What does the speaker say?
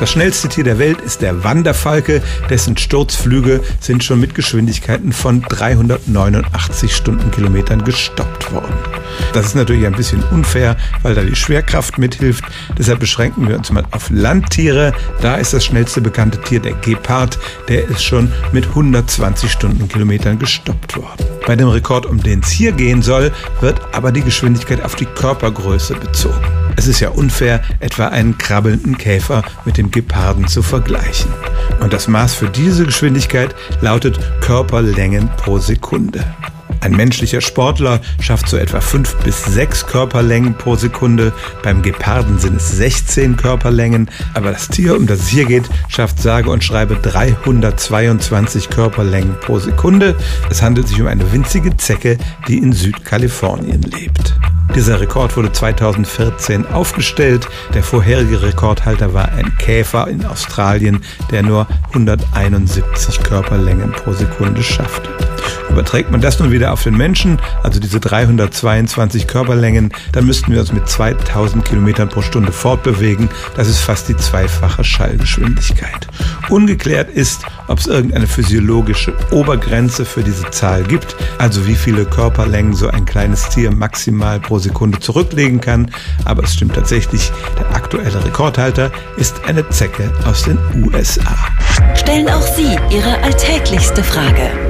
Das schnellste Tier der Welt ist der Wanderfalke, dessen Sturzflüge sind schon mit Geschwindigkeiten von 389 Stundenkilometern gestoppt worden. Das ist natürlich ein bisschen unfair, weil da die Schwerkraft mithilft. Deshalb beschränken wir uns mal auf Landtiere. Da ist das schnellste bekannte Tier der Gepard. Der ist schon mit 120 Stundenkilometern gestoppt worden. Bei dem Rekord, um den es hier gehen soll, wird aber die Geschwindigkeit auf die Körpergröße bezogen. Es ist ja unfair, etwa einen krabbelnden Käfer mit dem Geparden zu vergleichen. Und das Maß für diese Geschwindigkeit lautet Körperlängen pro Sekunde. Ein menschlicher Sportler schafft so etwa fünf bis sechs Körperlängen pro Sekunde. Beim Geparden sind es 16 Körperlängen. Aber das Tier, um das es hier geht, schafft sage und schreibe 322 Körperlängen pro Sekunde. Es handelt sich um eine winzige Zecke, die in Südkalifornien lebt. Dieser Rekord wurde 2014 aufgestellt. Der vorherige Rekordhalter war ein Käfer in Australien, der nur 171 Körperlängen pro Sekunde schaffte. Überträgt man das nun wieder auf den Menschen, also diese 322 Körperlängen, dann müssten wir uns mit 2000 Kilometern pro Stunde fortbewegen. Das ist fast die zweifache Schallgeschwindigkeit. Ungeklärt ist, ob es irgendeine physiologische Obergrenze für diese Zahl gibt, also wie viele Körperlängen so ein kleines Tier maximal pro Sekunde zurücklegen kann. Aber es stimmt tatsächlich, der aktuelle Rekordhalter ist eine Zecke aus den USA. Stellen auch Sie Ihre alltäglichste Frage